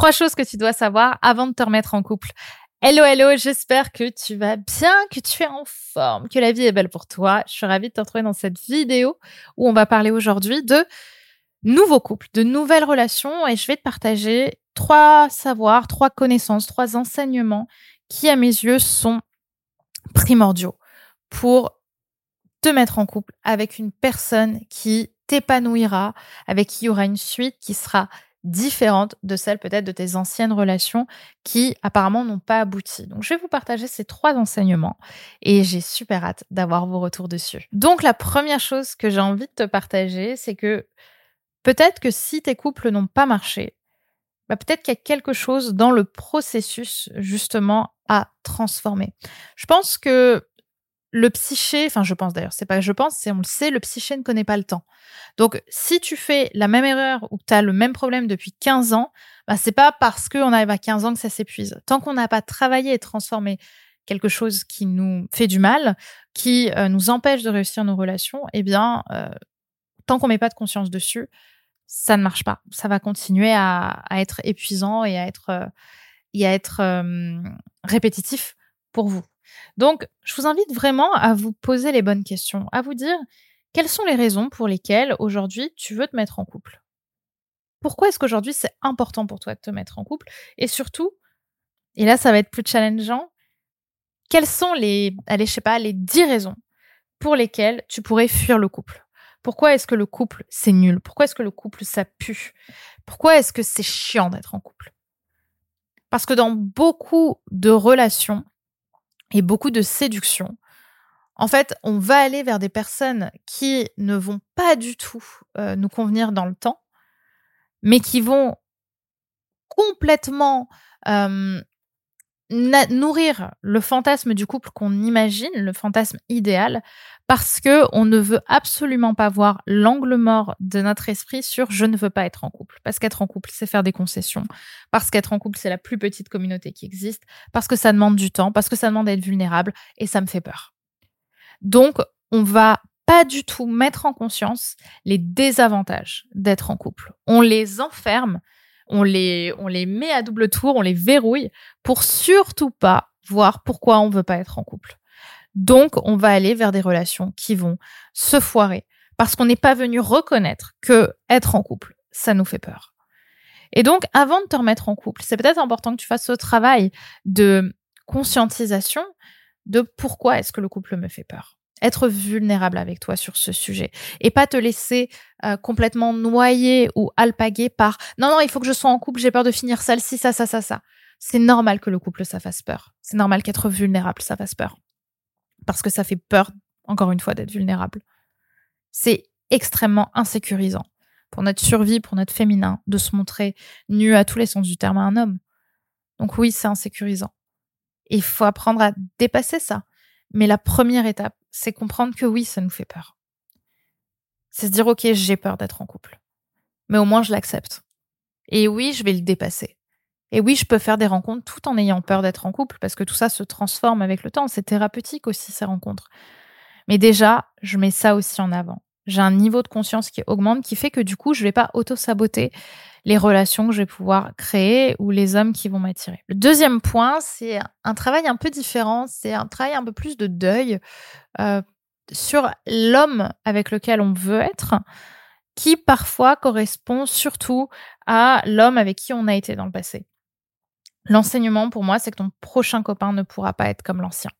Trois choses que tu dois savoir avant de te remettre en couple. Hello, hello, j'espère que tu vas bien, que tu es en forme, que la vie est belle pour toi. Je suis ravie de te retrouver dans cette vidéo où on va parler aujourd'hui de nouveaux couples, de nouvelles relations et je vais te partager trois savoirs, trois connaissances, trois enseignements qui, à mes yeux, sont primordiaux pour te mettre en couple avec une personne qui t'épanouira, avec qui il y aura une suite qui sera différente de celle peut-être de tes anciennes relations qui apparemment n'ont pas abouti. Donc je vais vous partager ces trois enseignements et j'ai super hâte d'avoir vos retours dessus. Donc la première chose que j'ai envie de te partager, c'est que peut-être que si tes couples n'ont pas marché, bah peut-être qu'il y a quelque chose dans le processus justement à transformer. Je pense que le psyché, enfin je pense d'ailleurs, c'est pas je pense, c'est on le sait, le psyché ne connaît pas le temps. Donc si tu fais la même erreur ou que tu as le même problème depuis 15 ans, bah, c'est pas parce qu'on arrive à 15 ans que ça s'épuise. Tant qu'on n'a pas travaillé et transformé quelque chose qui nous fait du mal, qui euh, nous empêche de réussir nos relations, eh bien, euh, tant qu'on met pas de conscience dessus, ça ne marche pas. Ça va continuer à, être épuisant et à être, euh, et à être répétitif pour vous. Donc, je vous invite vraiment à vous poser les bonnes questions, à vous dire quelles sont les raisons pour lesquelles aujourd'hui tu veux te mettre en couple? Pourquoi est-ce qu'aujourd'hui c'est important pour toi de te mettre en couple? Et surtout, et là ça va être plus challengeant, quelles sont les, allez, je sais pas, les 10 raisons pour lesquelles tu pourrais fuir le couple? Pourquoi est-ce que le couple c'est nul? Pourquoi est-ce que le couple ça pue? Pourquoi est-ce que c'est chiant d'être en couple? Parce que dans beaucoup de relations, et beaucoup de séduction. En fait, on va aller vers des personnes qui ne vont pas du tout euh, nous convenir dans le temps, mais qui vont complètement euh, nourrir le fantasme du couple qu'on imagine, le fantasme idéal, parce que on ne veut absolument pas voir l'angle mort de notre esprit sur je ne veux pas être en couple. Parce qu'être en couple, c'est faire des concessions. Parce qu'être en couple, c'est la plus petite communauté qui existe. Parce que ça demande du temps. Parce que ça demande d'être vulnérable. Et ça me fait peur. Donc, on va pas du tout mettre en conscience les désavantages d'être en couple. On les enferme on les, met à double tour, on les verrouille pour surtout pas voir pourquoi on veut pas être en couple. Donc, on va aller vers des relations qui vont se foirer parce qu'on n'est pas venu reconnaître que être en couple, ça nous fait peur. Et donc, avant de te remettre en couple, c'est peut-être important que tu fasses ce travail de conscientisation de pourquoi est-ce que le couple me fait peur être vulnérable avec toi sur ce sujet et pas te laisser euh, complètement noyer ou alpaguer par non non il faut que je sois en couple j'ai peur de finir celle-ci ça ça ça ça c'est normal que le couple ça fasse peur. C'est normal qu'être vulnérable ça fasse peur. Parce que ça fait peur encore une fois d'être vulnérable. C'est extrêmement insécurisant pour notre survie pour notre féminin de se montrer nu à tous les sens du terme à un homme. Donc oui c'est insécurisant. Il faut apprendre à dépasser ça mais la première étape c'est comprendre que oui, ça nous fait peur. C'est se dire, ok, j'ai peur d'être en couple. Mais au moins, je l'accepte. Et oui, je vais le dépasser. Et oui, je peux faire des rencontres tout en ayant peur d'être en couple, parce que tout ça se transforme avec le temps. C'est thérapeutique aussi, ces rencontres. Mais déjà, je mets ça aussi en avant. J'ai un niveau de conscience qui augmente, qui fait que du coup, je vais pas auto-saboter les relations que je vais pouvoir créer ou les hommes qui vont m'attirer. Le deuxième point, c'est un travail un peu différent, c'est un travail un peu plus de deuil euh, sur l'homme avec lequel on veut être, qui parfois correspond surtout à l'homme avec qui on a été dans le passé. L'enseignement pour moi, c'est que ton prochain copain ne pourra pas être comme l'ancien.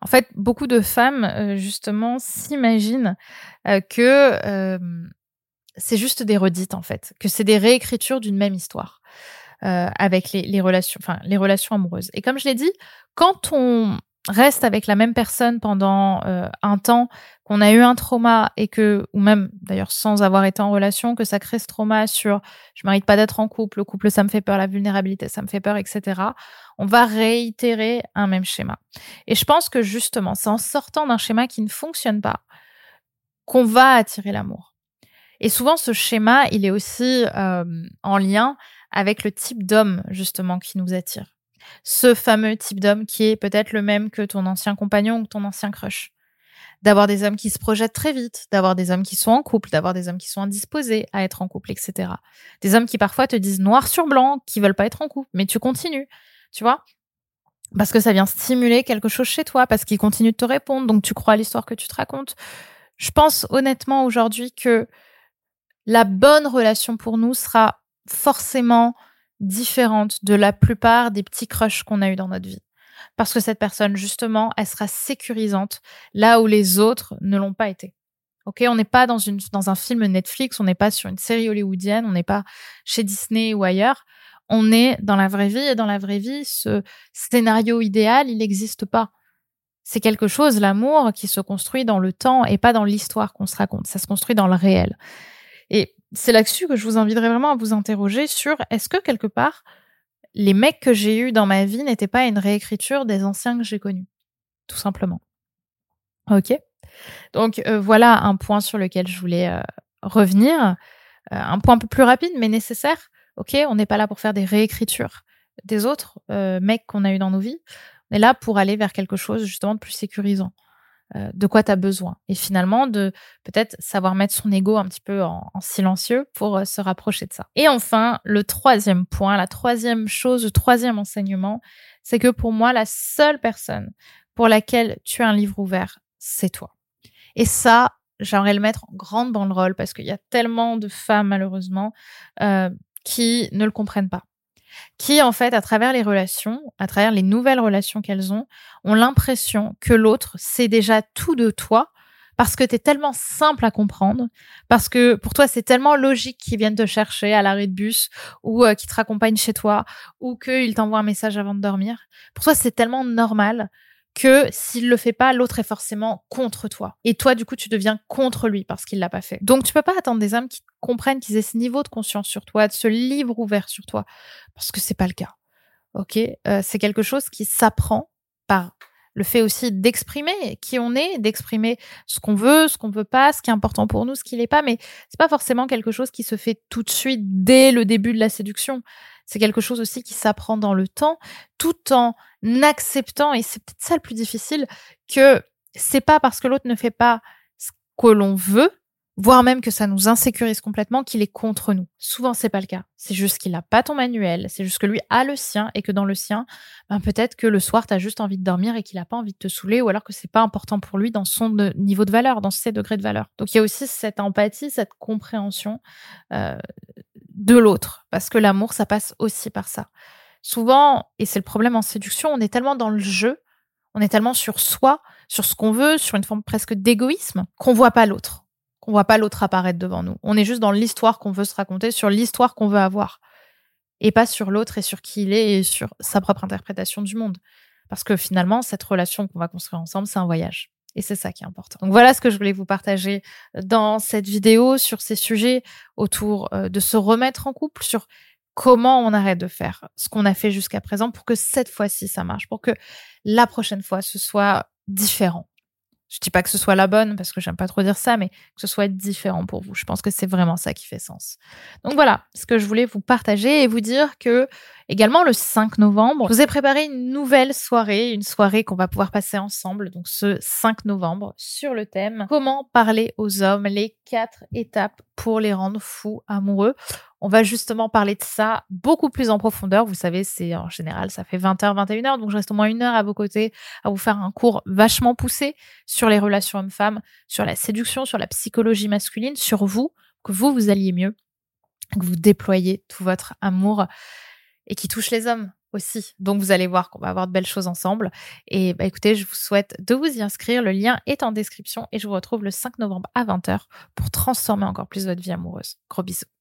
En fait, beaucoup de femmes, euh, justement, s'imaginent euh, que c'est juste des redites en fait, que c'est des réécritures d'une même histoire euh, avec les, relations, les relations amoureuses. Et comme je l'ai dit, quand on reste avec la même personne pendant euh, un temps, qu'on a eu un trauma et que, ou même d'ailleurs sans avoir été en relation, que ça crée ce trauma sur je mérite pas d'être en couple, le couple ça me fait peur, la vulnérabilité ça me fait peur, etc. On va réitérer un même schéma. Et je pense que justement, c'est en sortant d'un schéma qui ne fonctionne pas qu'on va attirer l'amour. Et souvent, ce schéma, il est aussi euh, en lien avec le type d'homme, justement, qui nous attire. Ce fameux type d'homme qui est peut-être le même que ton ancien compagnon ou ton ancien crush. d'avoir des hommes qui se projettent très vite, d'avoir des hommes qui sont en couple, d'avoir des hommes qui sont indisposés à être en couple, etc. Des hommes qui parfois te disent noir sur blanc, qui veulent pas être en couple, mais tu continues, tu vois? Parce que ça vient stimuler quelque chose chez toi, parce qu'ils continuent de te répondre, donc tu crois à l'histoire que tu te racontes. Je pense honnêtement aujourd'hui que la bonne relation pour nous sera forcément différente de la plupart des petits crushs qu'on a eu dans notre vie. Parce que cette personne, justement, elle sera sécurisante là où les autres ne l'ont pas été. Ok, on n'est pas dans, une, dans un film Netflix, on n'est pas sur une série hollywoodienne, on n'est pas chez Disney ou ailleurs. On est dans la vraie vie et dans la vraie vie, ce scénario idéal, il n'existe pas. C'est quelque chose, l'amour, qui se construit dans le temps et pas dans l'histoire qu'on se raconte. Ça se construit dans le réel. Et c'est là-dessus que je vous inviterai vraiment à vous interroger sur est-ce que quelque part, les mecs que j'ai eus dans ma vie n'étaient pas une réécriture des anciens que j'ai connus. Tout simplement. Ok? Donc euh, voilà un point sur lequel je voulais euh, revenir. Euh, un point un peu plus rapide mais nécessaire. Ok, on n'est pas là pour faire des réécritures des autres mecs qu'on a eu dans nos vies. On est là pour aller vers quelque chose justement de plus sécurisant. Euh, de quoi tu as besoin. Et finalement, de peut-être savoir mettre son ego un petit peu en, silencieux pour euh, se rapprocher de ça. Et enfin, le troisième point, la troisième chose, le troisième enseignement, c'est que pour moi, la seule personne pour laquelle tu as un livre ouvert, c'est toi. Et ça, j'aimerais le mettre en grande banderole parce qu'il y a tellement de femmes, malheureusement, euh, qui ne le comprennent pas qui, en fait, à travers les relations, à travers les nouvelles relations qu'elles ont, ont l'impression que l'autre sait déjà tout de toi parce que tu es tellement simple à comprendre, parce que pour toi c'est tellement logique qu'ils viennent te chercher à l'arrêt de bus ou euh, qu'ils te raccompagnent chez toi ou qu'ils t'envoient un message avant de dormir. Pour toi c'est tellement normal que s'il le fait pas, l'autre est forcément contre toi. Et toi, du coup, tu deviens contre lui parce qu'il l'a pas fait. Donc, tu peux pas attendre des hommes qui comprennent qu'ils aient ce niveau de conscience sur toi, de ce livre ouvert sur toi, parce que c'est pas le cas. Ok, euh, c'est quelque chose qui s'apprend par le fait aussi d'exprimer qui on est, d'exprimer ce qu'on veut, ce qu'on veut pas, ce qui est important pour nous, ce qui l'est pas. Mais c'est pas forcément quelque chose qui se fait tout de suite dès le début de la séduction. C'est quelque chose aussi qui s'apprend dans le temps, tout en acceptant, et c'est peut-être ça le plus difficile, que c'est pas parce que l'autre ne fait pas ce que l'on veut, voire même que ça nous insécurise complètement, qu'il est contre nous. Souvent, c'est pas le cas. C'est juste qu'il n'a pas ton manuel, c'est juste que lui a le sien et que dans le sien, ben peut-être que le soir, tu as juste envie de dormir et qu'il n'a pas envie de te saouler ou alors que c'est pas important pour lui dans son niveau de valeur, dans ses degrés de valeur. Donc, il y a aussi cette empathie, cette compréhension euh, de l'autre parce que l'amour, ça passe aussi par ça souvent, et c'est le problème en séduction, on est tellement dans le jeu, on est tellement sur soi, sur ce qu'on veut, sur une forme presque d'égoïsme, qu'on voit pas l'autre. Qu'on voit pas l'autre apparaître devant nous. On est juste dans l'histoire qu'on veut se raconter, sur l'histoire qu'on veut avoir. Et pas sur l'autre et sur qui il est et sur sa propre interprétation du monde. Parce que finalement, cette relation qu'on va construire ensemble, c'est un voyage. Et c'est ça qui est important. Donc voilà ce que je voulais vous partager dans cette vidéo sur ces sujets autour euh, de se remettre en couple, sur comment on arrête de faire ce qu'on a fait jusqu'à présent pour que cette fois-ci ça marche, pour que la prochaine fois ce soit différent. Je dis pas que ce soit la bonne parce que j'aime pas trop dire ça, mais que ce soit différent pour vous. Je pense que c'est vraiment ça qui fait sens. Donc voilà, ce que je voulais vous partager et vous dire que également le 5 novembre, je vous ai préparé une nouvelle soirée, une soirée qu'on va pouvoir passer ensemble. Donc ce 5 novembre sur le thème comment parler aux hommes, les quatre étapes pour les rendre fous amoureux. On va justement parler de ça beaucoup plus en profondeur. Vous savez, c'est en général, ça fait 20h, 21h, donc je reste au moins une heure à vos côtés à vous faire un cours vachement poussé sur les relations hommes-femmes, sur la séduction, sur la psychologie masculine, sur vous, que vous, vous alliez mieux, que vous déployiez tout votre amour et qui touche les hommes aussi. Donc vous allez voir qu'on va avoir de belles choses ensemble. Et bah écoutez, je vous souhaite de vous y inscrire. Le lien est en description et je vous retrouve le 5 novembre à 20h pour transformer encore plus votre vie amoureuse. Gros bisous.